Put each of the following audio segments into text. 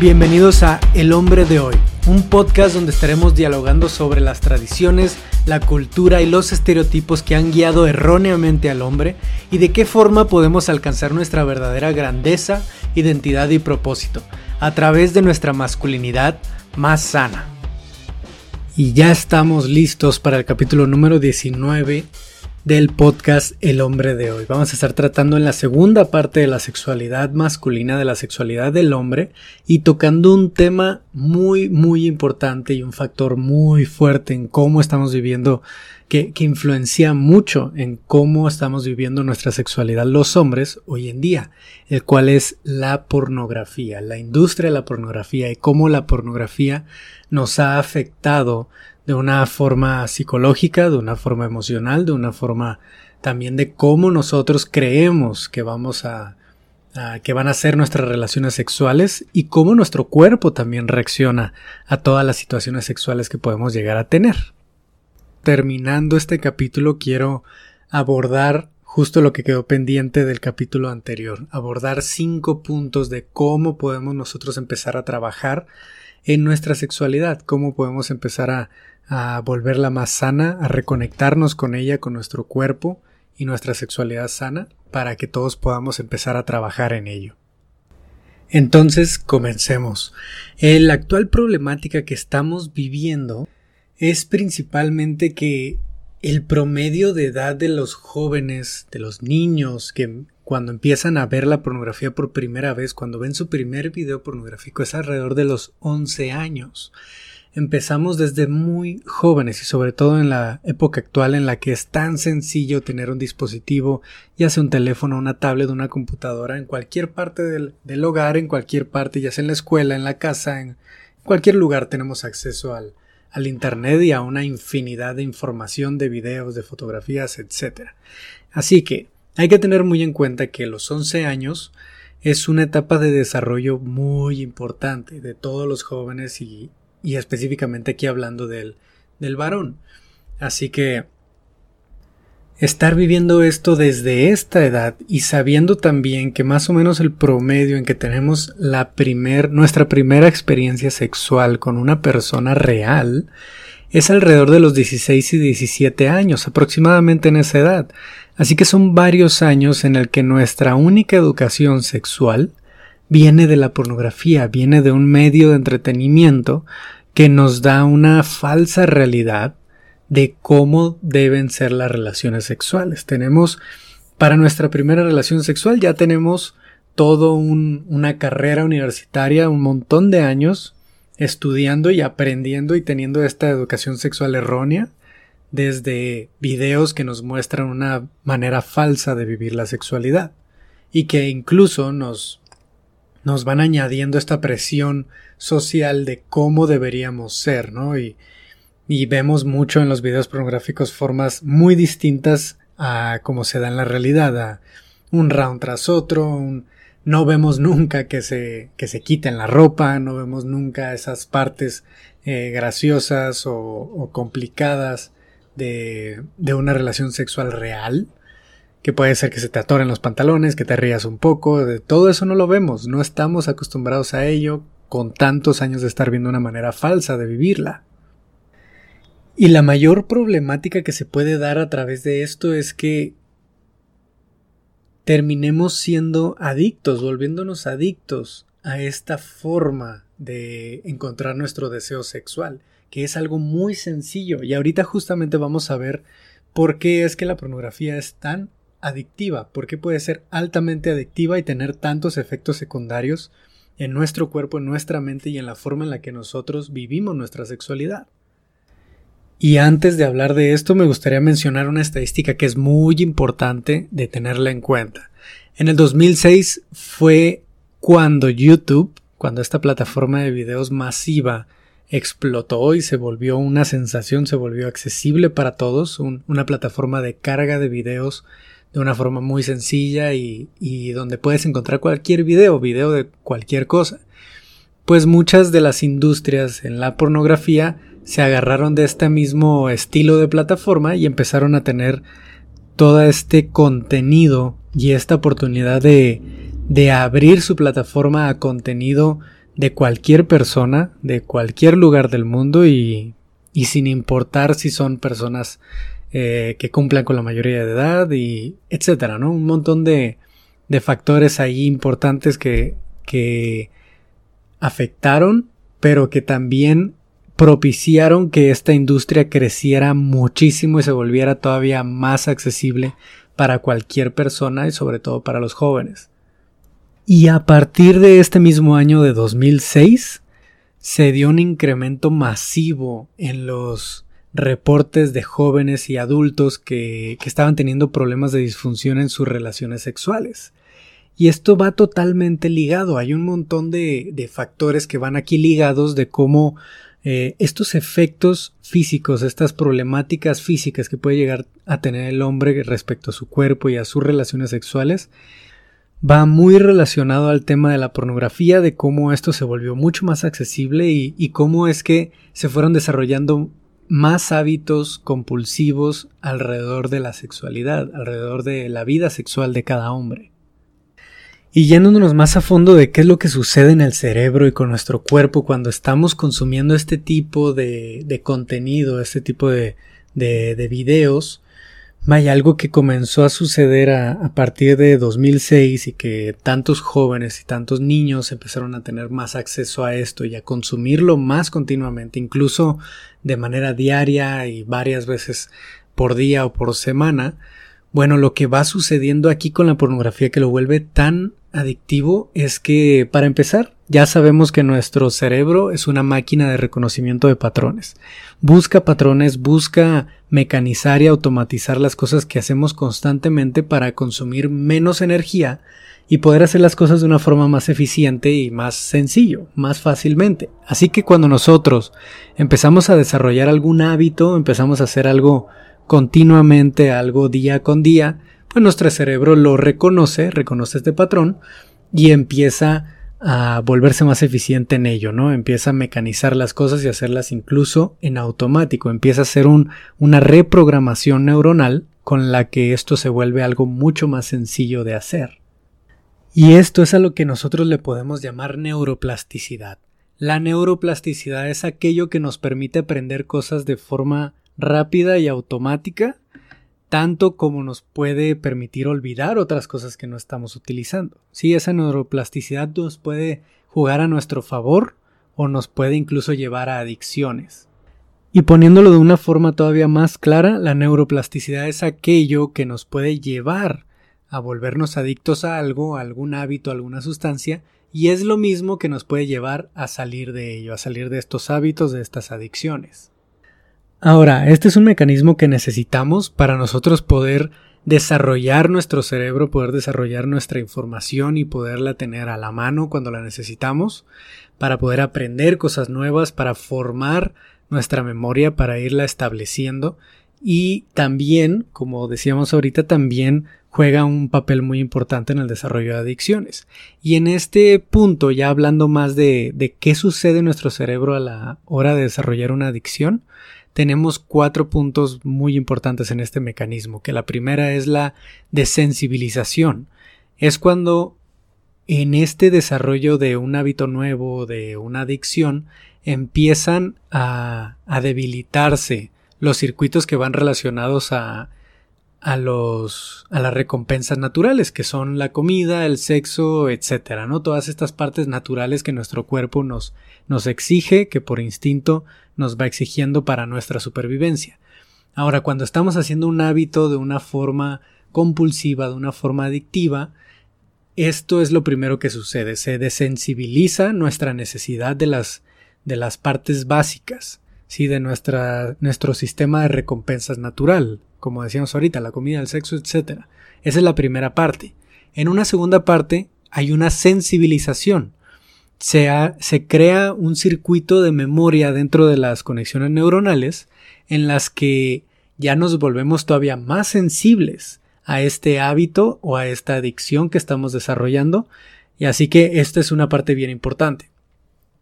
Bienvenidos a El hombre de hoy, un podcast donde estaremos dialogando sobre las tradiciones, la cultura y los estereotipos que han guiado erróneamente al hombre y de qué forma podemos alcanzar nuestra verdadera grandeza, identidad y propósito a través de nuestra masculinidad más sana. Y ya estamos listos para el capítulo número 19 del podcast El hombre de hoy. Vamos a estar tratando en la segunda parte de la sexualidad masculina, de la sexualidad del hombre, y tocando un tema muy, muy importante y un factor muy fuerte en cómo estamos viviendo, que, que influencia mucho en cómo estamos viviendo nuestra sexualidad los hombres hoy en día, el cual es la pornografía, la industria de la pornografía y cómo la pornografía nos ha afectado de una forma psicológica, de una forma emocional, de una forma también de cómo nosotros creemos que vamos a, que van a ser nuestras relaciones sexuales y cómo nuestro cuerpo también reacciona a todas las situaciones sexuales que podemos llegar a tener. Terminando este capítulo quiero abordar justo lo que quedó pendiente del capítulo anterior, abordar cinco puntos de cómo podemos nosotros empezar a trabajar en nuestra sexualidad, cómo podemos empezar a, a volverla más sana, a reconectarnos con ella, con nuestro cuerpo y nuestra sexualidad sana, para que todos podamos empezar a trabajar en ello. Entonces, comencemos. La actual problemática que estamos viviendo es principalmente que el promedio de edad de los jóvenes, de los niños que cuando empiezan a ver la pornografía por primera vez, cuando ven su primer video pornográfico, es alrededor de los 11 años empezamos desde muy jóvenes y sobre todo en la época actual en la que es tan sencillo tener un dispositivo, ya sea un teléfono, una tablet, una computadora, en cualquier parte del, hogar, en cualquier parte, ya sea en la escuela, en la casa, en cualquier lugar tenemos acceso al, al Internet y a una infinidad de información, de videos, de fotografías, etc. Así que hay que tener muy en cuenta que los 11 años es una etapa de desarrollo muy importante de todos los jóvenes y, y específicamente aquí hablando del, del varón. Así que estar viviendo esto desde esta edad y sabiendo también que más o menos el promedio en que tenemos la primer, nuestra primera experiencia sexual con una persona real es alrededor de los 16 y 17 años, aproximadamente en esa edad. Así que son varios años en el que nuestra única educación sexual viene de la pornografía, viene de un medio de entretenimiento que nos da una falsa realidad de cómo deben ser las relaciones sexuales. Tenemos, para nuestra primera relación sexual ya tenemos todo una carrera universitaria, un montón de años estudiando y aprendiendo y teniendo esta educación sexual errónea desde videos que nos muestran una manera falsa de vivir la sexualidad y que incluso nos nos van añadiendo esta presión social de cómo deberíamos ser, ¿no? Y, vemos mucho en los videos pornográficos formas muy distintas a cómo se da en la realidad, a un round tras otro, no vemos nunca que se, que se quiten la ropa, no vemos nunca esas partes eh, graciosas o, o complicadas de, de una relación sexual real que puede ser que se te atoren los pantalones, que te rías un poco, de todo eso no lo vemos, no estamos acostumbrados a ello con tantos años de estar viendo una manera falsa de vivirla. Y la mayor problemática que se puede dar a través de esto es que terminemos siendo adictos, volviéndonos adictos a esta forma de encontrar nuestro deseo sexual, que es algo muy sencillo y ahorita justamente vamos a ver por qué es que la pornografía es tan adictiva, porque puede ser altamente adictiva y tener tantos efectos secundarios en nuestro cuerpo, en nuestra mente y en la forma en la que nosotros vivimos nuestra sexualidad. Y antes de hablar de esto, me gustaría mencionar una estadística que es muy importante de tenerla en cuenta. En el 2006 fue cuando YouTube, cuando esta plataforma de videos masiva explotó y se volvió una sensación, se volvió accesible para todos, una plataforma de carga de videos de una forma muy sencilla y, y donde puedes encontrar cualquier video, video de cualquier cosa. Pues muchas de las industrias en la pornografía se agarraron de este mismo estilo de plataforma y empezaron a tener todo este contenido y esta oportunidad de, de abrir su plataforma a contenido de cualquier persona, de cualquier lugar del mundo y, y sin importar si son personas eh, que cumplan con la mayoría de edad y etcétera, ¿no? Un montón de, de factores ahí importantes que, que afectaron, pero que también propiciaron que esta industria creciera muchísimo y se volviera todavía más accesible para cualquier persona y sobre todo para los jóvenes. Y a partir de este mismo año de 2006 se dio un incremento masivo en los reportes de jóvenes y adultos que, que, estaban teniendo problemas de disfunción en sus relaciones sexuales. Y esto va totalmente ligado. Hay un montón de, de factores que van aquí ligados de cómo eh, estos efectos físicos, estas problemáticas físicas que puede llegar a tener el hombre respecto a su cuerpo y a sus relaciones sexuales, va muy relacionado al tema de la pornografía, de cómo esto se volvió mucho más accesible y, y cómo es que se fueron desarrollando más hábitos compulsivos alrededor de la sexualidad, alrededor de la vida sexual de cada hombre. Y yéndonos más a fondo de qué es lo que sucede en el cerebro y con nuestro cuerpo cuando estamos consumiendo este tipo de, contenido, este tipo de videos, Vaya, algo que comenzó a suceder a, a, partir de 2006 y que tantos jóvenes y tantos niños empezaron a tener más acceso a esto y a consumirlo más continuamente, incluso de manera diaria y varias veces por día o por semana. Bueno, lo que va sucediendo aquí con la pornografía que lo vuelve tan adictivo es que, para empezar, ya sabemos que nuestro cerebro es una máquina de reconocimiento de patrones. Busca patrones, busca mecanizar y automatizar las cosas que hacemos constantemente para consumir menos energía y poder hacer las cosas de una forma más eficiente y más sencillo, más fácilmente. Así que cuando nosotros empezamos a desarrollar algún hábito, empezamos a hacer algo continuamente, algo día con día, pues nuestro cerebro lo reconoce, reconoce este patrón y empieza a volverse más eficiente en ello, ¿no? Empieza a mecanizar las cosas y hacerlas incluso en automático, empieza a hacer un, una reprogramación neuronal con la que esto se vuelve algo mucho más sencillo de hacer. Y esto es a lo que nosotros le podemos llamar neuroplasticidad. La neuroplasticidad es aquello que nos permite aprender cosas de forma rápida y automática tanto como nos puede permitir olvidar otras cosas que no estamos utilizando. Sí, esa neuroplasticidad nos puede jugar a nuestro favor o nos puede incluso llevar a adicciones. Y poniéndolo de una forma todavía más clara, la neuroplasticidad es aquello que nos puede llevar a volvernos adictos a algo, a algún hábito, a alguna sustancia, y es lo mismo que nos puede llevar a salir de ello, a salir de estos hábitos, de estas adicciones. Ahora, este es un mecanismo que necesitamos para nosotros poder desarrollar nuestro cerebro, poder desarrollar nuestra información y poderla tener a la mano cuando la necesitamos, para poder aprender cosas nuevas, para formar nuestra memoria, para irla estableciendo y también, como decíamos ahorita, también juega un papel muy importante en el desarrollo de adicciones. Y en este punto, ya hablando más de, de qué sucede en nuestro cerebro a la hora de desarrollar una adicción, tenemos cuatro puntos muy importantes en este mecanismo, que la primera es la desensibilización. Es cuando en este desarrollo de un hábito nuevo, de una adicción, empiezan a, a debilitarse los circuitos que van relacionados a, a los a las recompensas naturales que son la comida, el sexo, etcétera, ¿no? Todas estas partes naturales que nuestro cuerpo nos nos exige, que por instinto nos va exigiendo para nuestra supervivencia. Ahora, cuando estamos haciendo un hábito de una forma compulsiva, de una forma adictiva, esto es lo primero que sucede, se desensibiliza nuestra necesidad de las de las partes básicas, sí, de nuestra nuestro sistema de recompensas natural, como decíamos ahorita, la comida, el sexo, etc. Esa es la primera parte. En una segunda parte hay una sensibilización. Se, se crea un circuito de memoria dentro de las conexiones neuronales en las que ya nos volvemos todavía más sensibles a este hábito o a esta adicción que estamos desarrollando. Y así que esta es una parte bien importante.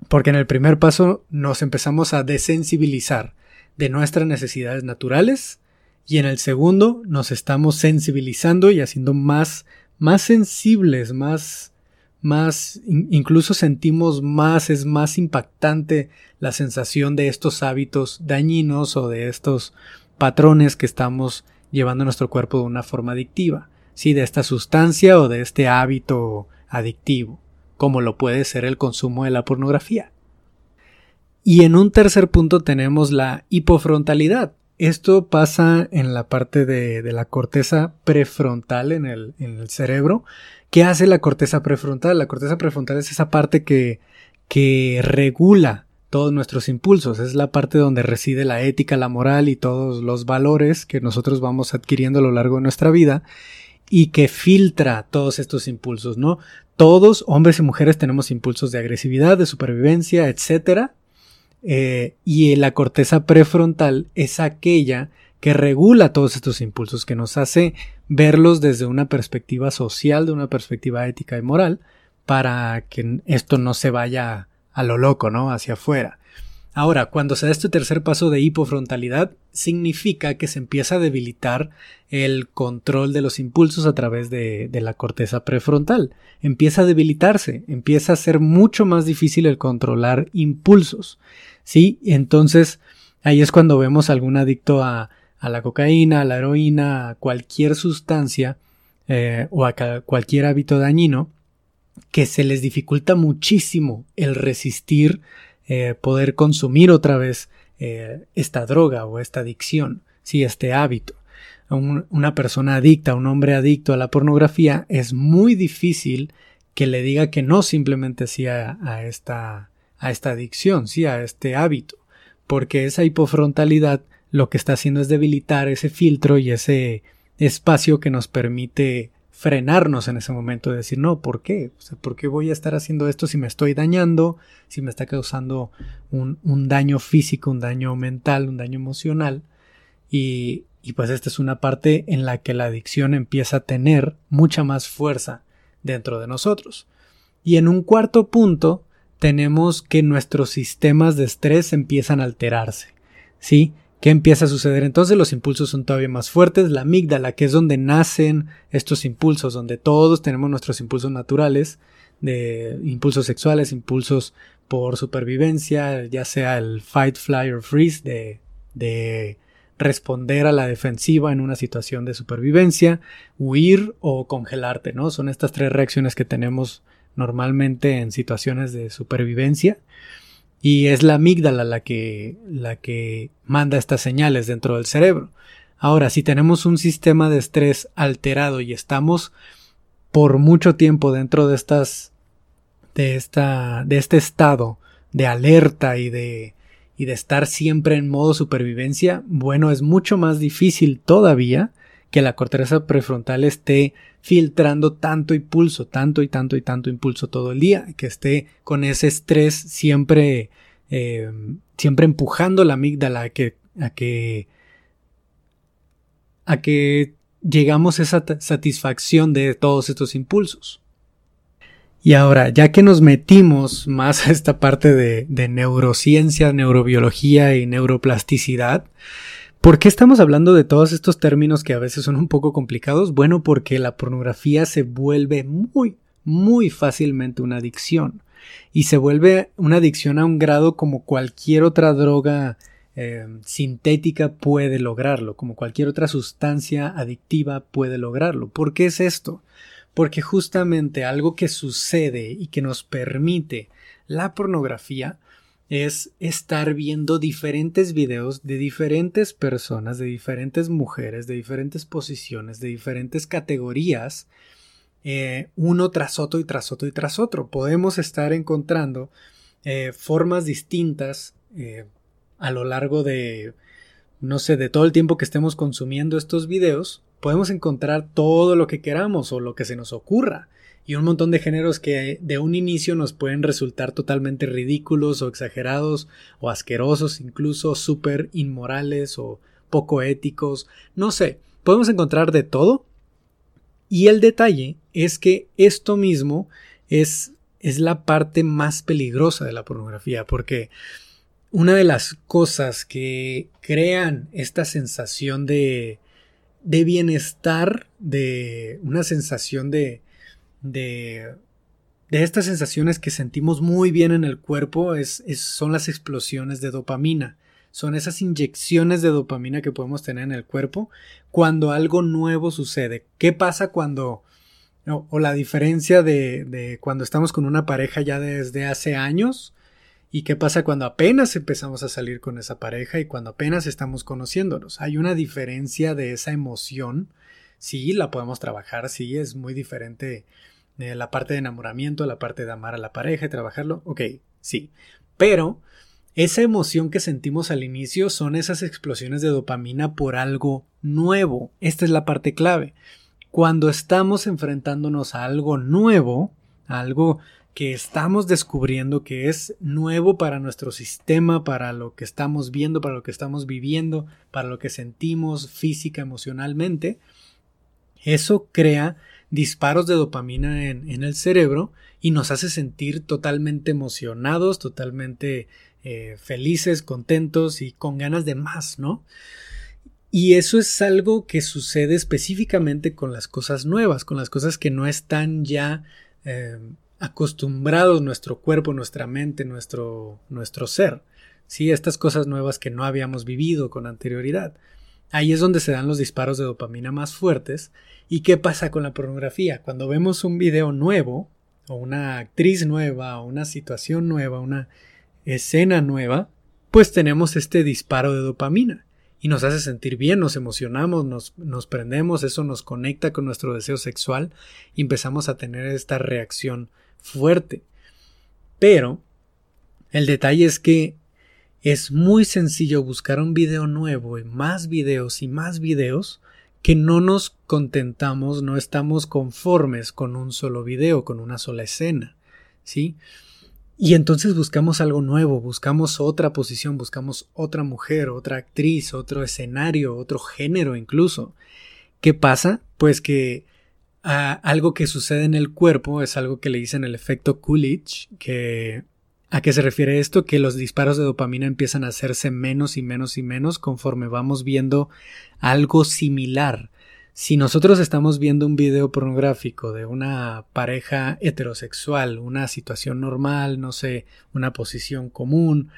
Porque en el primer paso nos empezamos a desensibilizar de nuestras necesidades naturales y en el segundo nos estamos sensibilizando y haciendo más, más sensibles, más, más, incluso sentimos más, es más impactante la sensación de estos hábitos dañinos o de estos patrones que estamos llevando a nuestro cuerpo de una forma adictiva, sí, de esta sustancia o de este hábito adictivo, como lo puede ser el consumo de la pornografía. Y en un tercer punto tenemos la hipofrontalidad. Esto pasa en la parte de, la corteza prefrontal en el, cerebro. ¿Qué hace la corteza prefrontal? La corteza prefrontal es esa parte que, que regula todos nuestros impulsos. Es la parte donde reside la ética, la moral y todos los valores que nosotros vamos adquiriendo a lo largo de nuestra vida y que filtra todos estos impulsos, ¿no? Todos, hombres y mujeres, tenemos impulsos de agresividad, de supervivencia, etcétera. Eh, y la corteza prefrontal es aquella que regula todos estos impulsos, que nos hace verlos desde una perspectiva social, de una perspectiva ética y moral, para que esto no se vaya a lo loco, ¿no? Hacia afuera. Ahora, cuando se da este tercer paso de hipofrontalidad, significa que se empieza a debilitar el control de los impulsos a través de, la corteza prefrontal. Empieza a debilitarse, empieza a ser mucho más difícil el controlar impulsos. ¿Sí? Entonces, ahí es cuando vemos algún adicto a, a la cocaína, a la heroína, a cualquier sustancia eh, o a cualquier hábito dañino, que se les dificulta muchísimo el resistir eh, poder consumir otra vez eh, esta droga o esta adicción, sí, este hábito. una persona adicta, un hombre adicto a la pornografía, es muy difícil que le diga que no simplemente sí a, a, esta, a esta adicción, sí, a este hábito, porque esa hipofrontalidad lo que está haciendo es debilitar ese filtro y ese espacio que nos permite frenarnos en ese momento de decir, no, ¿por qué? O sea, ¿por qué voy a estar haciendo esto si me estoy dañando, si me está causando un, un daño físico, un daño mental, un daño emocional? Y, y pues esta es una parte en la que la adicción empieza a tener mucha más fuerza dentro de nosotros. Y en un cuarto punto tenemos que nuestros sistemas de estrés empiezan a alterarse. ¿Sí? ¿Qué empieza a suceder? Entonces los impulsos son todavía más fuertes. La amígdala, que es donde nacen estos impulsos, donde todos tenemos nuestros impulsos naturales, de impulsos sexuales, impulsos por supervivencia, ya sea el fight, fly or freeze, de, de responder a la defensiva en una situación de supervivencia, huir o congelarte, ¿no? Son estas tres reacciones que tenemos normalmente en situaciones de supervivencia y es la amígdala la que, la que manda estas señales dentro del cerebro. Ahora, si tenemos un sistema de estrés alterado y estamos por mucho tiempo dentro de estas, de esta, de este estado de alerta y de, y de estar siempre en modo supervivencia, bueno, es mucho más difícil todavía que la corteza prefrontal esté filtrando tanto impulso, tanto y tanto y tanto impulso todo el día, que esté con ese estrés siempre, eh, siempre empujando la amígdala a que, a que, a que llegamos a esa satisfacción de todos estos impulsos. Y ahora, ya que nos metimos más a esta parte de, de neurociencia, neurobiología y neuroplasticidad, ¿Por qué estamos hablando de todos estos términos que a veces son un poco complicados? Bueno, porque la pornografía se vuelve muy, muy fácilmente una adicción. Y se vuelve una adicción a un grado como cualquier otra droga eh, sintética puede lograrlo, como cualquier otra sustancia adictiva puede lograrlo. ¿Por qué es esto? Porque justamente algo que sucede y que nos permite la pornografía es estar viendo diferentes videos de diferentes personas, de diferentes mujeres, de diferentes posiciones, de diferentes categorías, eh, uno tras otro y tras otro y tras otro. Podemos estar encontrando eh, formas distintas eh, a lo largo de, no sé, de todo el tiempo que estemos consumiendo estos videos. Podemos encontrar todo lo que queramos o lo que se nos ocurra y un montón de géneros que de un inicio nos pueden resultar totalmente ridículos o exagerados o asquerosos, incluso súper inmorales o poco éticos, no sé, podemos encontrar de todo. Y el detalle es que esto mismo es, es la parte más peligrosa de la pornografía, porque una de las cosas que crean esta sensación de, de bienestar, de una sensación de, de, de estas sensaciones que sentimos muy bien en el cuerpo es, son las explosiones de dopamina. Son esas inyecciones de dopamina que podemos tener en el cuerpo cuando algo nuevo sucede. ¿Qué pasa cuando... o la diferencia de, de cuando estamos con una pareja ya desde hace años ¿Y qué pasa cuando apenas empezamos a salir con esa pareja y cuando apenas estamos conociéndonos? Hay una diferencia de esa emoción. Sí, la podemos trabajar, sí, es muy diferente de la parte de enamoramiento, la parte de amar a la pareja y trabajarlo. Ok, sí. Pero esa emoción que sentimos al inicio son esas explosiones de dopamina por algo nuevo. Esta es la parte clave. Cuando estamos enfrentándonos a algo nuevo, a algo que estamos descubriendo que es nuevo para nuestro sistema, para lo que estamos viendo, para lo que estamos viviendo, para lo que sentimos física, emocionalmente, eso crea disparos de dopamina en, el cerebro y nos hace sentir totalmente emocionados, totalmente eh, felices, contentos y con ganas de más, ¿no? Y eso es algo que sucede específicamente con las cosas nuevas, con las cosas que no están ya eh, acostumbrados nuestro cuerpo, nuestra mente, nuestro, nuestro ser. ¿sí? Estas cosas nuevas que no habíamos vivido con anterioridad. Ahí es donde se dan los disparos de dopamina más fuertes. ¿Y qué pasa con la pornografía? Cuando vemos un video nuevo, o una actriz nueva, o una situación nueva, una escena nueva, pues tenemos este disparo de dopamina y nos hace sentir bien, nos emocionamos, nos, nos prendemos, eso nos conecta con nuestro deseo sexual y empezamos a tener esta reacción fuerte. Pero el detalle es que es muy sencillo buscar un video nuevo y más videos y más videos que no nos contentamos, no estamos conformes con un solo video, con una sola escena, ¿sí? Y entonces buscamos algo nuevo, buscamos otra posición, buscamos otra mujer, otra actriz, otro escenario, otro género incluso. ¿Qué pasa? Pues que algo que sucede en el cuerpo es algo que le dicen el efecto Coolidge, que ¿A qué se refiere esto? Que los disparos de dopamina empiezan a hacerse menos y menos y menos conforme vamos viendo algo similar. Si nosotros estamos viendo un video pornográfico de una pareja heterosexual, una situación normal, no sé, una posición común,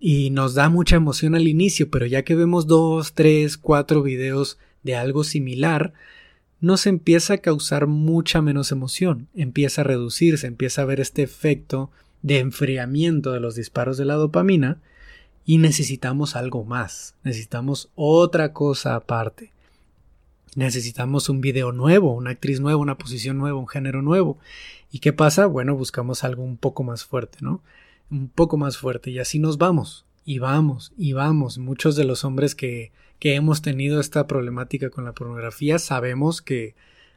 y nos da mucha emoción al inicio, pero ya que vemos dos, tres, cuatro videos de algo similar, nos empieza a causar mucha menos emoción, empieza a reducirse, empieza a ver este efecto de enfriamiento de los disparos de la dopamina y necesitamos algo más, necesitamos otra cosa aparte. Necesitamos un video nuevo, una actriz nueva, una posición nueva, un género nuevo. ¿Y qué pasa? Bueno, buscamos algo un poco más fuerte, ¿no? Un poco más fuerte y así nos vamos, y vamos, y vamos. Muchos de los hombres que que hemos tenido esta problemática con la pornografía, sabemos que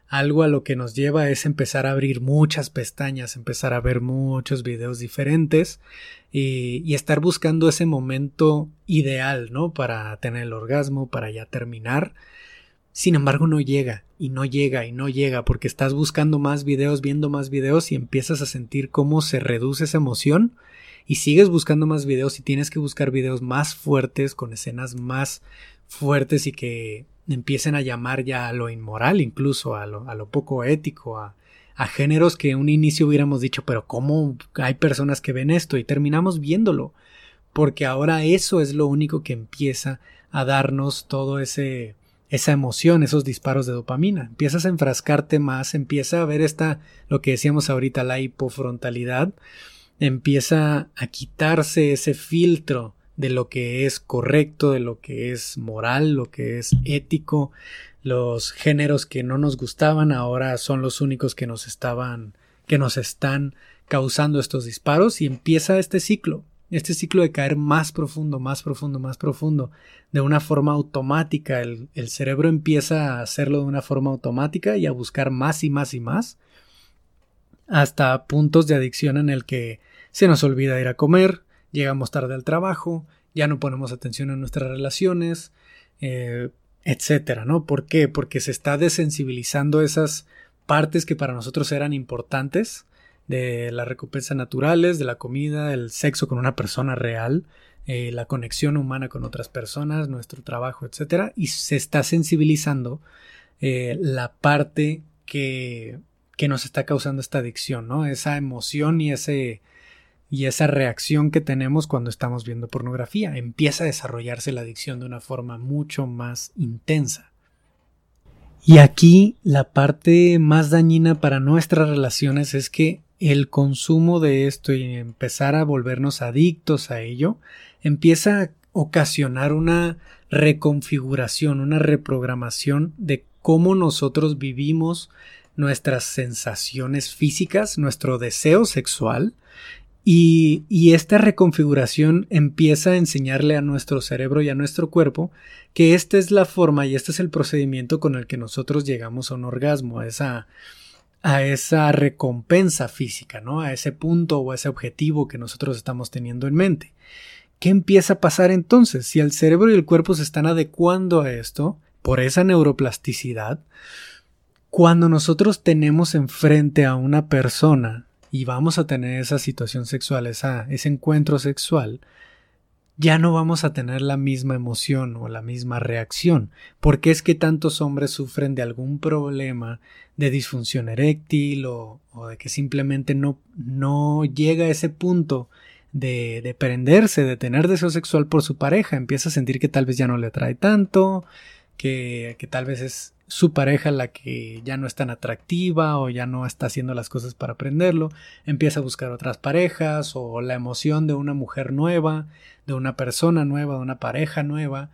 algo a lo que nos lleva es empezar a abrir muchas pestañas, empezar a ver muchos videos diferentes y, estar buscando ese momento ideal, ¿no? Para tener el orgasmo, para ya terminar. Sin embargo, no llega y no llega y no llega porque estás buscando más videos, viendo más videos y empiezas a sentir cómo se reduce esa emoción y sigues buscando más videos y tienes que buscar videos más fuertes con escenas más fuertes y que empiecen a llamar ya a lo inmoral, incluso a lo, a lo poco ético, a, a géneros que en un inicio hubiéramos dicho, pero ¿cómo hay personas que ven esto? Y terminamos viéndolo, porque ahora eso es lo único que empieza a darnos todo ese esa emoción, esos disparos de dopamina. Empiezas a enfrascarte más, empieza a ver esta, lo que decíamos ahorita, la hipofrontalidad, empieza a quitarse ese filtro de lo que es correcto, de lo que es moral, lo que es ético. Los géneros que no nos gustaban ahora son los únicos que nos estaban, que nos están causando estos disparos y empieza este ciclo, este ciclo de caer más profundo, más profundo, más profundo, de una forma automática. El, el cerebro empieza a hacerlo de una forma automática y a buscar más y más y más, hasta puntos de adicción en el que se nos olvida ir a comer, llegamos tarde al trabajo, ya no ponemos atención en nuestras relaciones, eh, etcétera, ¿no? ¿Por qué? Porque se está desensibilizando esas partes que para nosotros eran importantes de las recompensas naturales, de la comida, el sexo con una persona real, eh, la conexión humana con otras personas, nuestro trabajo, etcétera, y se está sensibilizando eh, la parte que que nos está causando esta adicción, ¿no? Esa emoción y ese y esa reacción que tenemos cuando estamos viendo pornografía. Empieza a desarrollarse la adicción de una forma mucho más intensa. Y aquí la parte más dañina para nuestras relaciones es que el consumo de esto y empezar a volvernos adictos a ello empieza a ocasionar una reconfiguración, una reprogramación de cómo nosotros vivimos nuestras sensaciones físicas, nuestro deseo sexual y, y, esta reconfiguración empieza a enseñarle a nuestro cerebro y a nuestro cuerpo que esta es la forma y este es el procedimiento con el que nosotros llegamos a un orgasmo, a esa, a esa recompensa física, ¿no? A ese punto o a ese objetivo que nosotros estamos teniendo en mente. ¿Qué empieza a pasar entonces? Si el cerebro y el cuerpo se están adecuando a esto, por esa neuroplasticidad, cuando nosotros tenemos enfrente a una persona y vamos a tener esa situación sexual, esa, ese encuentro sexual, ya no vamos a tener la misma emoción o la misma reacción, porque es que tantos hombres sufren de algún problema de disfunción eréctil o, de que simplemente no, no llega a ese punto de, de prenderse, de tener deseo sexual por su pareja, empieza a sentir que tal vez ya no le atrae tanto, que, que tal vez es su pareja la que ya no es tan atractiva o ya no está haciendo las cosas para aprenderlo, empieza a buscar otras parejas o la emoción de una mujer nueva, de una persona nueva, de una pareja nueva,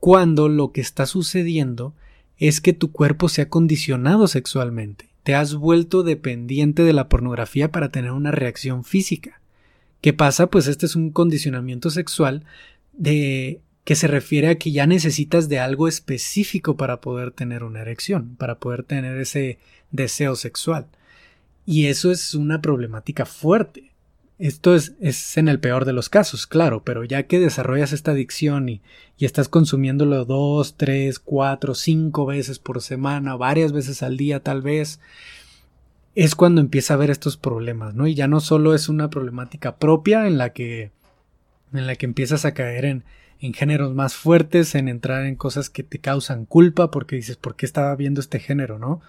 cuando lo que está sucediendo es que tu cuerpo se ha condicionado sexualmente, te has vuelto dependiente de la pornografía para tener una reacción física. ¿Qué pasa? Pues este es un condicionamiento sexual de que se refiere a que ya necesitas de algo específico para poder tener una erección, para poder tener ese deseo sexual. Y eso es una problemática fuerte. Esto es, es en el peor de los casos, claro, pero ya que desarrollas esta adicción y, y estás consumiéndolo dos, tres, cuatro, cinco veces por semana, varias veces al día tal vez, es cuando empieza a haber estos problemas, ¿no? Y ya no solo es una problemática propia en la que, en la que empiezas a caer en, en géneros más fuertes, en entrar en cosas que te causan culpa porque dices, ¿por qué estaba viendo este género, no?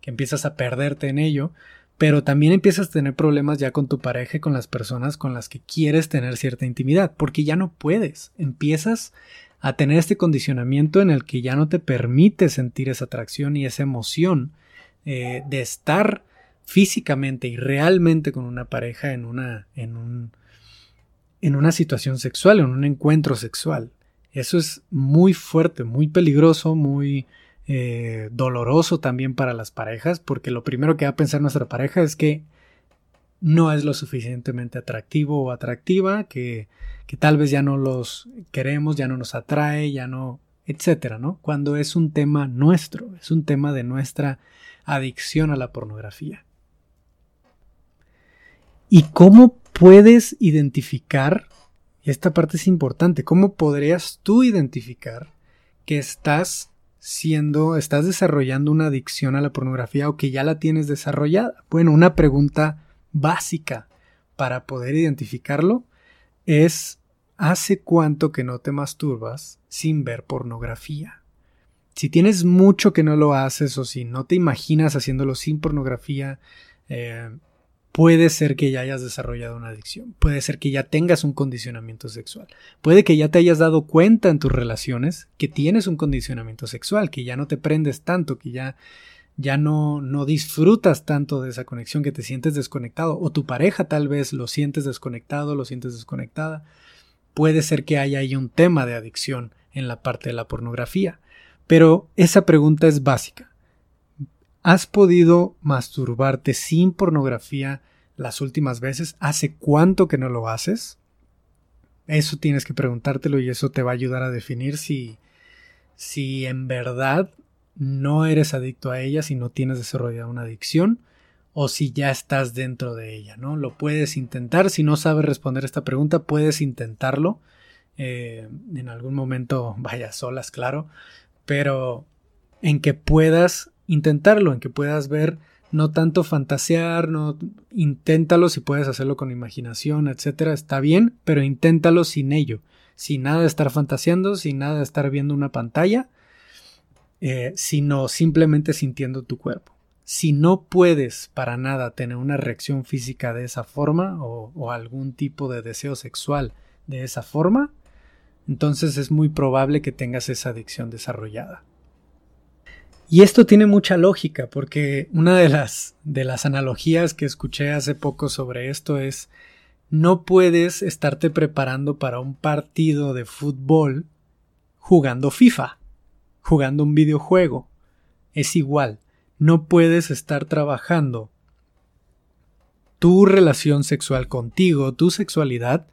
Que empiezas a perderte en ello, pero también empiezas a tener problemas ya con tu pareja y con las personas con las que quieres tener cierta intimidad, porque ya no puedes, empiezas a tener este condicionamiento en el que ya no te permite sentir esa atracción y esa emoción eh, de estar físicamente y realmente con una pareja en una en un en una situación sexual, en un encuentro sexual. Eso es muy fuerte, muy peligroso, muy eh, doloroso también para las parejas, porque lo primero que va a pensar nuestra pareja es que no es lo suficientemente atractivo o atractiva, que, que tal vez ya no los queremos, ya no nos atrae, ya no, etcétera, ¿no? Cuando es un tema nuestro, es un tema de nuestra adicción a la pornografía. ¿Y cómo puedes identificar, y esta parte es importante, cómo podrías tú identificar que estás siendo, estás desarrollando una adicción a la pornografía o que ya la tienes desarrollada? Bueno, una pregunta básica para poder identificarlo es ¿hace cuánto que no te masturbas sin ver pornografía? Si tienes mucho que no lo haces o si no te imaginas haciéndolo sin pornografía, eh, puede ser que ya hayas desarrollado una adicción, puede ser que ya tengas un condicionamiento sexual, puede que ya te hayas dado cuenta en tus relaciones que tienes un condicionamiento sexual, que ya no te prendes tanto, que ya ya no, no disfrutas tanto de esa conexión, que te sientes desconectado, o tu pareja tal vez lo sientes desconectado, lo sientes desconectada. Puede ser que haya ahí un tema de adicción en la parte de la pornografía. Pero esa pregunta es básica. ¿Has podido masturbarte sin pornografía las últimas veces? ¿Hace cuánto que no lo haces? Eso tienes que preguntártelo y eso te va a ayudar a definir si, si en verdad no eres adicto a ella, si no tienes desarrollado una adicción o si ya estás dentro de ella, ¿no? Lo puedes intentar, si no sabes responder esta pregunta, puedes intentarlo. Eh, en algún momento, vaya solas, claro, pero en que puedas intentarlo, en que puedas ver no tanto fantasear, no inténtalo si puedes hacerlo con imaginación, etcétera, está bien, pero inténtalo sin ello, sin nada de estar fantaseando, sin nada de estar viendo una pantalla, eh, sino simplemente sintiendo tu cuerpo, si no puedes para nada tener una reacción física de esa forma o, o algún tipo de deseo sexual de esa forma, entonces es muy probable que tengas esa adicción desarrollada. Y esto tiene mucha lógica, porque una de las, de las analogías que escuché hace poco sobre esto es no puedes estarte preparando para un partido de fútbol jugando FIFA, jugando un videojuego. Es igual, no puedes estar trabajando tu relación sexual contigo, tu sexualidad,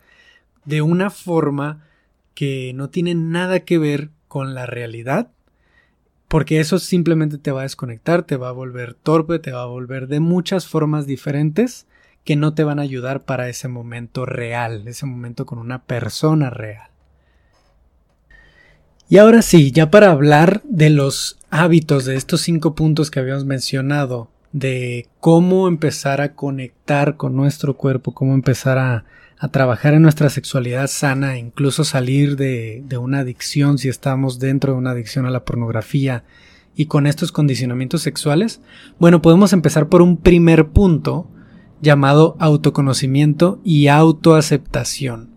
de una forma que no tiene nada que ver con la realidad porque eso simplemente te va a desconectar, te va a volver torpe, te va a volver de muchas formas diferentes que no te van a ayudar para ese momento real, ese momento con una persona real. Y ahora sí, ya para hablar de los hábitos, de estos cinco puntos que habíamos mencionado, de cómo empezar a conectar con nuestro cuerpo, cómo empezar a a trabajar en nuestra sexualidad sana, incluso salir de, de, una adicción si estamos dentro de una adicción a la pornografía y con estos condicionamientos sexuales, bueno, podemos empezar por un primer punto llamado autoconocimiento y autoaceptación.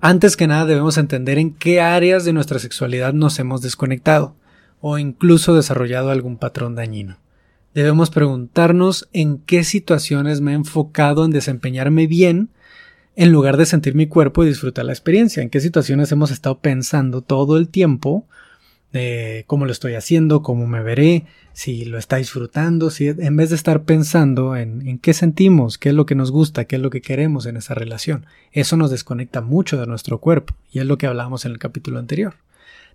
Antes que nada debemos entender en qué áreas de nuestra sexualidad nos hemos desconectado o incluso desarrollado algún patrón dañino. Debemos preguntarnos en qué situaciones me he enfocado en desempeñarme bien en lugar de sentir mi cuerpo y disfrutar la experiencia. ¿En qué situaciones hemos estado pensando todo el tiempo de cómo lo estoy haciendo, cómo me veré, si lo está disfrutando, si en vez de estar pensando en, en qué sentimos, qué es lo que nos gusta, qué es lo que queremos en esa relación. Eso nos desconecta mucho de nuestro cuerpo y es lo que hablábamos en el capítulo anterior.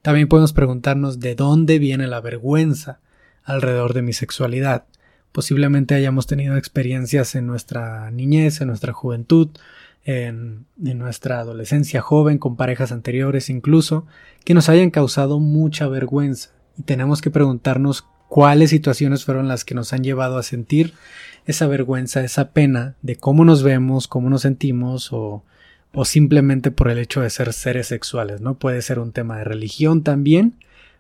También podemos preguntarnos de dónde viene la vergüenza alrededor de mi sexualidad. Posiblemente hayamos tenido experiencias en nuestra niñez, en nuestra juventud, en, nuestra adolescencia joven, con parejas anteriores incluso, que nos hayan causado mucha vergüenza. Y tenemos que preguntarnos cuáles situaciones fueron las que nos han llevado a sentir esa vergüenza, esa pena de cómo nos vemos, cómo nos sentimos o, o simplemente por el hecho de ser seres sexuales, ¿no? Puede ser un tema de religión también,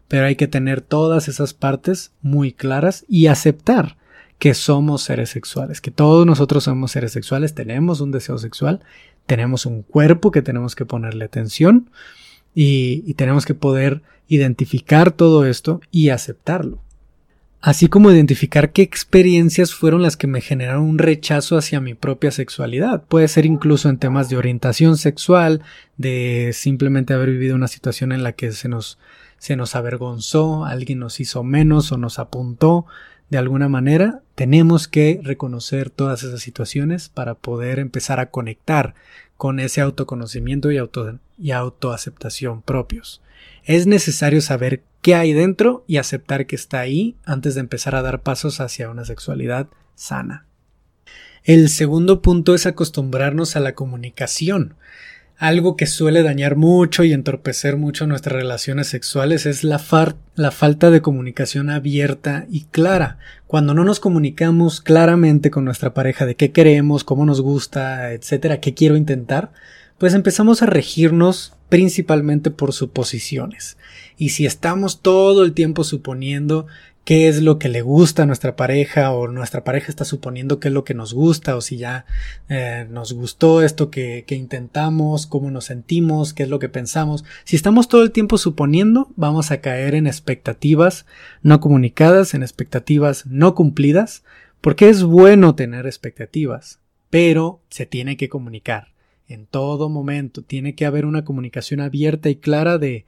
pero hay que tener todas esas partes muy claras y aceptar que somos seres sexuales, que todos nosotros somos seres sexuales, tenemos un deseo sexual, tenemos un cuerpo que tenemos que ponerle atención y, tenemos que poder identificar todo esto y aceptarlo. Así como identificar qué experiencias fueron las que me generaron un rechazo hacia mi propia sexualidad. Puede ser incluso en temas de orientación sexual, de simplemente haber vivido una situación en la que se nos, se nos avergonzó, alguien nos hizo menos o nos apuntó, de alguna manera, tenemos que reconocer todas esas situaciones para poder empezar a conectar con ese autoconocimiento y, auto, y autoaceptación propios. Es necesario saber qué hay dentro y aceptar que está ahí antes de empezar a dar pasos hacia una sexualidad sana. El segundo punto es acostumbrarnos a la comunicación. Algo que suele dañar mucho y entorpecer mucho nuestras relaciones sexuales es la, falta de comunicación abierta y clara. Cuando no nos comunicamos claramente con nuestra pareja de qué queremos, cómo nos gusta, etcétera, qué quiero intentar, pues empezamos a regirnos principalmente por suposiciones. Y si estamos todo el tiempo suponiendo qué es lo que le gusta a nuestra pareja o nuestra pareja está suponiendo qué es lo que nos gusta o si ya eh, nos gustó esto que, que, intentamos, cómo nos sentimos, qué es lo que pensamos. Si estamos todo el tiempo suponiendo, vamos a caer en expectativas no comunicadas, en expectativas no cumplidas, porque es bueno tener expectativas, pero se tiene que comunicar en todo momento. Tiene que haber una comunicación abierta y clara de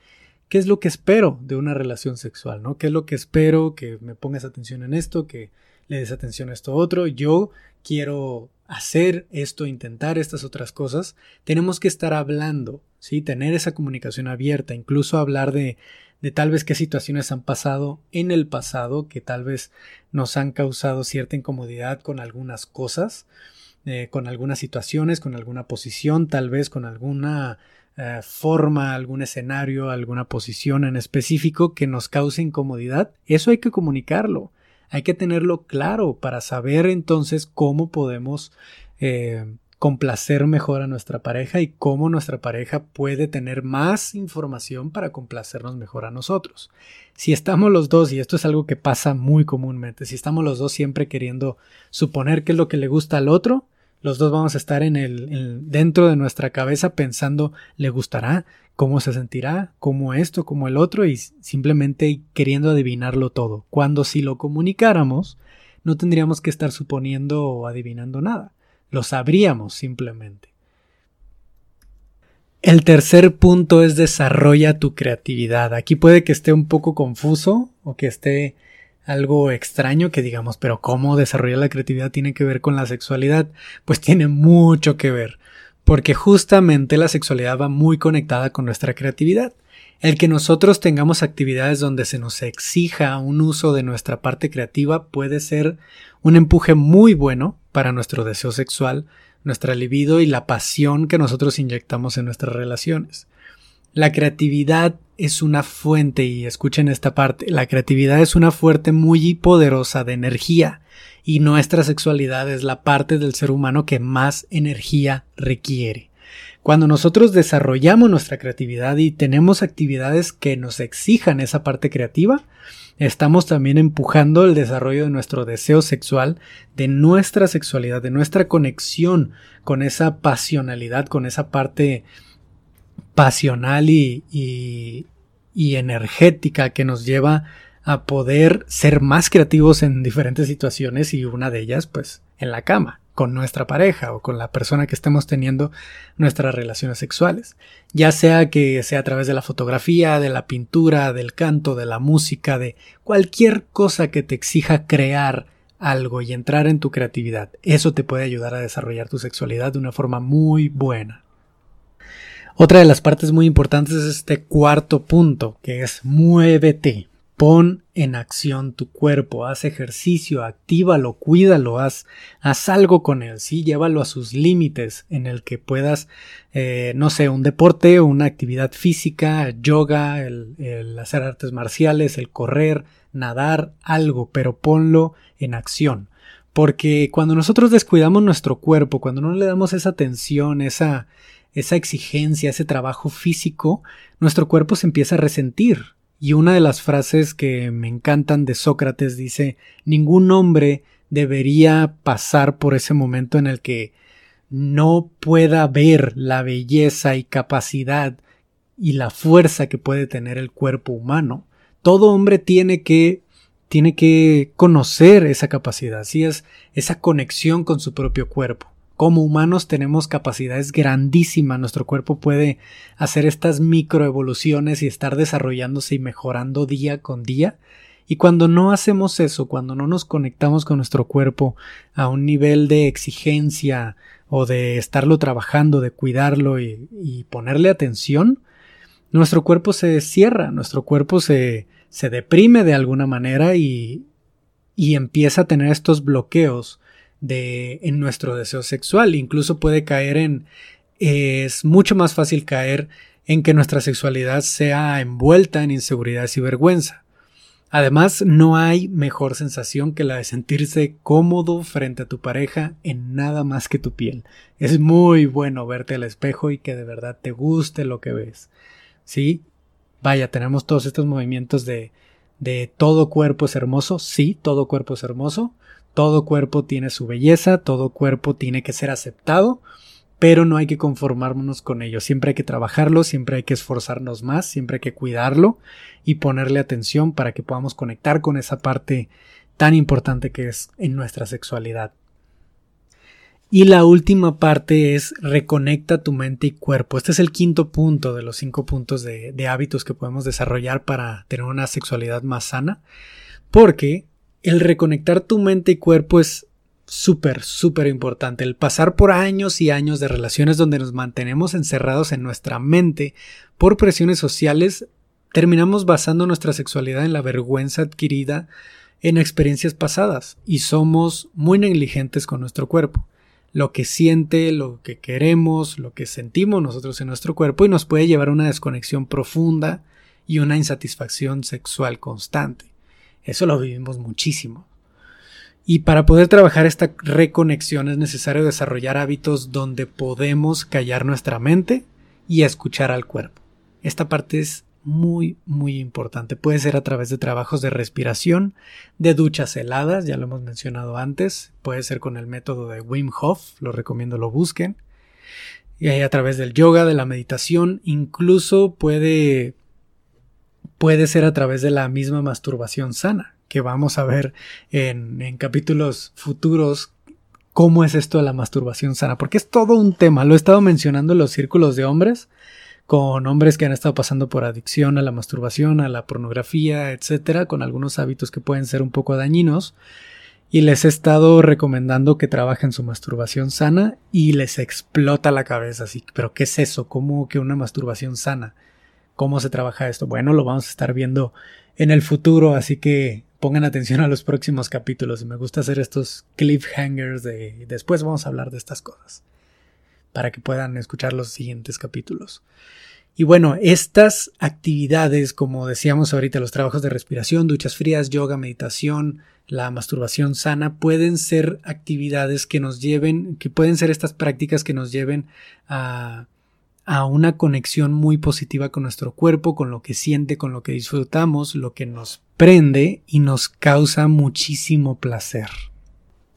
qué es lo que espero de una relación sexual, ¿no? ¿Qué es lo que espero que me pongas atención en esto, que le des atención a esto otro? Yo quiero hacer esto, intentar estas otras cosas. Tenemos que estar hablando, ¿sí? Tener esa comunicación abierta, incluso hablar de, de tal vez qué situaciones han pasado en el pasado que tal vez nos han causado cierta incomodidad con algunas cosas, eh, con algunas situaciones, con alguna posición, tal vez con alguna eh, forma, algún escenario, alguna posición en específico que nos cause incomodidad, eso hay que comunicarlo. Hay que tenerlo claro para saber entonces cómo podemos eh, complacer mejor a nuestra pareja y cómo nuestra pareja puede tener más información para complacernos mejor a nosotros. Si estamos los dos, y esto es algo que pasa muy comúnmente, si estamos los dos siempre queriendo suponer qué es lo que le gusta al otro, los dos vamos a estar en el, dentro de nuestra cabeza pensando le gustará, cómo se sentirá, cómo esto, cómo el otro y simplemente queriendo adivinarlo todo. Cuando si lo comunicáramos, no tendríamos que estar suponiendo o adivinando nada. Lo sabríamos simplemente. El tercer punto es desarrolla tu creatividad. Aquí puede que esté un poco confuso o que esté algo extraño que digamos, pero ¿cómo desarrollar la creatividad tiene que ver con la sexualidad? Pues tiene mucho que ver, porque justamente la sexualidad va muy conectada con nuestra creatividad. El que nosotros tengamos actividades donde se nos exija un uso de nuestra parte creativa puede ser un empuje muy bueno para nuestro deseo sexual, nuestra libido y la pasión que nosotros inyectamos en nuestras relaciones. La creatividad es una fuente, y escuchen esta parte, la creatividad es una fuente muy poderosa de energía, y nuestra sexualidad es la parte del ser humano que más energía requiere. Cuando nosotros desarrollamos nuestra creatividad y tenemos actividades que nos exijan esa parte creativa, estamos también empujando el desarrollo de nuestro deseo sexual, de nuestra sexualidad, de nuestra conexión con esa pasionalidad, con esa parte pasional y, y, energética que nos lleva a poder ser más creativos en diferentes situaciones y una de ellas pues en la cama con nuestra pareja o con la persona que estemos teniendo nuestras relaciones sexuales, ya sea que sea a través de la fotografía, de la pintura, del canto, de la música, de cualquier cosa que te exija crear algo y entrar en tu creatividad. Eso te puede ayudar a desarrollar tu sexualidad de una forma muy buena. Otra de las partes muy importantes es este cuarto punto, que es muévete. Pon en acción tu cuerpo, haz ejercicio, actívalo, cuídalo, haz, haz algo con él, sí, llévalo a sus límites en el que puedas, eh, no sé, un deporte o una actividad física, yoga, el, el hacer artes marciales, el correr, nadar, algo, pero ponlo en acción. Porque cuando nosotros descuidamos nuestro cuerpo, cuando no le damos esa atención, esa, esa exigencia, ese trabajo físico, nuestro cuerpo se empieza a resentir. Y una de las frases que me encantan de Sócrates dice, ningún hombre debería pasar por ese momento en el que no pueda ver la belleza y capacidad y la fuerza que puede tener el cuerpo humano. Todo hombre tiene que tiene que conocer esa capacidad, ¿sí? es esa conexión con su propio cuerpo. Como humanos tenemos capacidades grandísimas, nuestro cuerpo puede hacer estas microevoluciones y estar desarrollándose y mejorando día con día. Y cuando no hacemos eso, cuando no nos conectamos con nuestro cuerpo a un nivel de exigencia o de estarlo trabajando, de cuidarlo y, ponerle atención, nuestro cuerpo se cierra, nuestro cuerpo se, se deprime de alguna manera y, y empieza a tener estos bloqueos de en nuestro deseo sexual. Incluso puede caer en es mucho más fácil caer en que nuestra sexualidad sea envuelta en inseguridad y vergüenza. Además, no hay mejor sensación que la de sentirse cómodo frente a tu pareja en nada más que tu piel. Es muy bueno verte al espejo y que de verdad te guste lo que ves. ¿Sí? Vaya, tenemos todos estos movimientos de de todo cuerpo es hermoso. Sí, todo cuerpo es hermoso. Todo cuerpo tiene su belleza, todo cuerpo tiene que ser aceptado, pero no hay que conformarnos con ello. Siempre hay que trabajarlo, siempre hay que esforzarnos más, siempre hay que cuidarlo y ponerle atención para que podamos conectar con esa parte tan importante que es en nuestra sexualidad. Y la última parte es reconecta tu mente y cuerpo. Este es el quinto punto de los cinco puntos de, de hábitos que podemos desarrollar para tener una sexualidad más sana. Porque el reconectar tu mente y cuerpo es súper, súper importante. El pasar por años y años de relaciones donde nos mantenemos encerrados en nuestra mente por presiones sociales, terminamos basando nuestra sexualidad en la vergüenza adquirida en experiencias pasadas y somos muy negligentes con nuestro cuerpo. Lo que siente, lo que queremos, lo que sentimos nosotros en nuestro cuerpo y nos puede llevar a una desconexión profunda y una insatisfacción sexual constante. Eso lo vivimos muchísimo. Y para poder trabajar esta reconexión es necesario desarrollar hábitos donde podemos callar nuestra mente y escuchar al cuerpo. Esta parte es muy, muy importante. Puede ser a través de trabajos de respiración, de duchas heladas, ya lo hemos mencionado antes. Puede ser con el método de Wim Hof, lo recomiendo lo busquen. Y a través del yoga, de la meditación, incluso puede, puede ser a través de la misma masturbación sana que vamos a ver en, capítulos futuros cómo es esto de la masturbación sana, porque es todo un tema. Lo he estado mencionando en los círculos de hombres, con hombres que han estado pasando por adicción a la masturbación, a la pornografía, etcétera, con algunos hábitos que pueden ser un poco dañinos. Y les he estado recomendando que trabajen su masturbación sana y les explota la cabeza así. Pero ¿qué es eso? ¿Cómo que una masturbación sana? ¿Cómo se trabaja esto? Bueno, lo vamos a estar viendo en el futuro, así que pongan atención a los próximos capítulos. Me gusta hacer estos cliffhangers de después vamos a hablar de estas cosas para que puedan escuchar los siguientes capítulos. Y bueno, estas actividades, como decíamos ahorita, los trabajos de respiración, duchas frías, yoga, meditación, la masturbación sana, pueden ser actividades que nos lleven, que pueden ser estas prácticas que nos lleven a a una conexión muy positiva con nuestro cuerpo, con lo que siente, con lo que disfrutamos, lo que nos prende y nos causa muchísimo placer.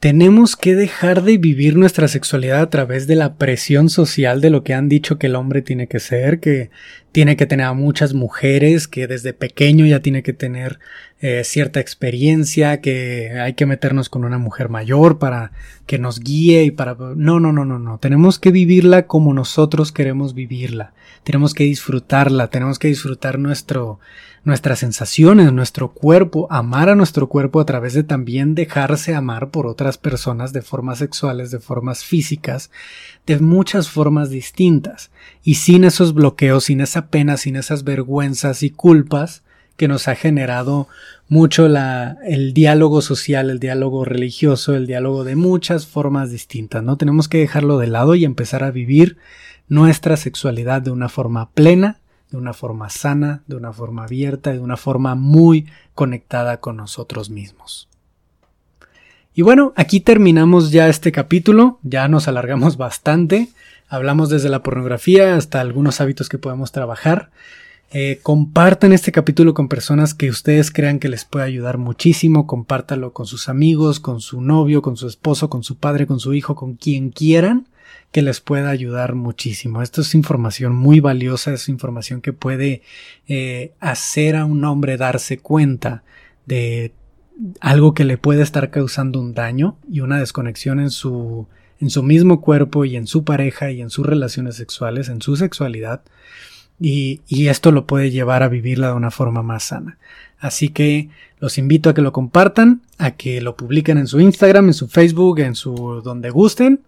Tenemos que dejar de vivir nuestra sexualidad a través de la presión social de lo que han dicho que el hombre tiene que ser, que tiene que tener a muchas mujeres, que desde pequeño ya tiene que tener eh, cierta experiencia, que hay que meternos con una mujer mayor para que nos guíe y para... No, no, no, no, no. Tenemos que vivirla como nosotros queremos vivirla. Tenemos que disfrutarla, tenemos que disfrutar nuestro, nuestras sensaciones, nuestro cuerpo, amar a nuestro cuerpo a través de también dejarse amar por otras personas de formas sexuales, de formas físicas, de muchas formas distintas, y sin esos bloqueos, sin esa pena, sin esas vergüenzas y culpas que nos ha generado mucho la, el diálogo social, el diálogo religioso, el diálogo de muchas formas distintas, ¿no? Tenemos que dejarlo de lado y empezar a vivir nuestra sexualidad de una forma plena, de una forma sana, de una forma abierta, de una forma muy conectada con nosotros mismos. Y bueno, aquí terminamos ya este capítulo, ya nos alargamos bastante, hablamos desde la pornografía hasta algunos hábitos que podemos trabajar. Eh, compartan este capítulo con personas que ustedes crean que les puede ayudar muchísimo, compártalo con sus amigos, con su novio, con su esposo, con su padre, con su hijo, con quien quieran que les pueda ayudar muchísimo. Esto es información muy valiosa, es información que puede eh, hacer a un hombre darse cuenta de algo que le puede estar causando un daño y una desconexión en su en su mismo cuerpo y en su pareja y en sus relaciones sexuales, en su sexualidad, y, y, esto lo puede llevar a vivirla de una forma más sana. Así que los invito a que lo compartan, a que lo publiquen en su Instagram, en su Facebook, en su donde gusten,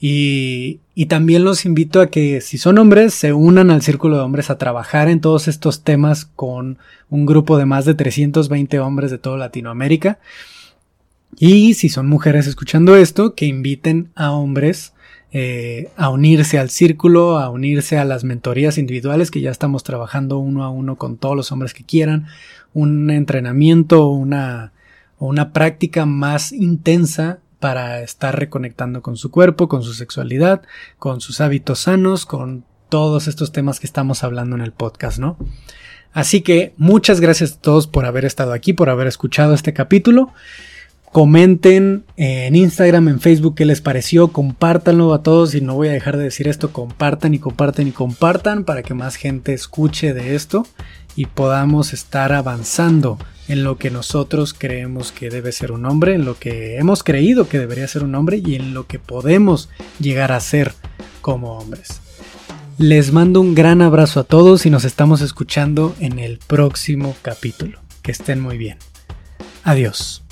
y, y, también los invito a que si son hombres se unan al círculo de hombres a trabajar en todos estos temas con un grupo de más de 320 hombres de toda Latinoamérica. Y si son mujeres escuchando esto, que inviten a hombres eh, a unirse al círculo, a unirse a las mentorías individuales que ya estamos trabajando uno a uno con todos los hombres que quieran, un entrenamiento, una, una práctica más intensa para estar reconectando con su cuerpo, con su sexualidad, con sus hábitos sanos, con todos estos temas que estamos hablando en el podcast, ¿no? Así que muchas gracias a todos por haber estado aquí, por haber escuchado este capítulo. Comenten en Instagram, en Facebook qué les pareció, compártanlo a todos y no voy a dejar de decir esto, compartan y compartan y compartan para que más gente escuche de esto y podamos estar avanzando en lo que nosotros creemos que debe ser un hombre, en lo que hemos creído que debería ser un hombre y en lo que podemos llegar a ser como hombres. Les mando un gran abrazo a todos y nos estamos escuchando en el próximo capítulo. Que estén muy bien. Adiós.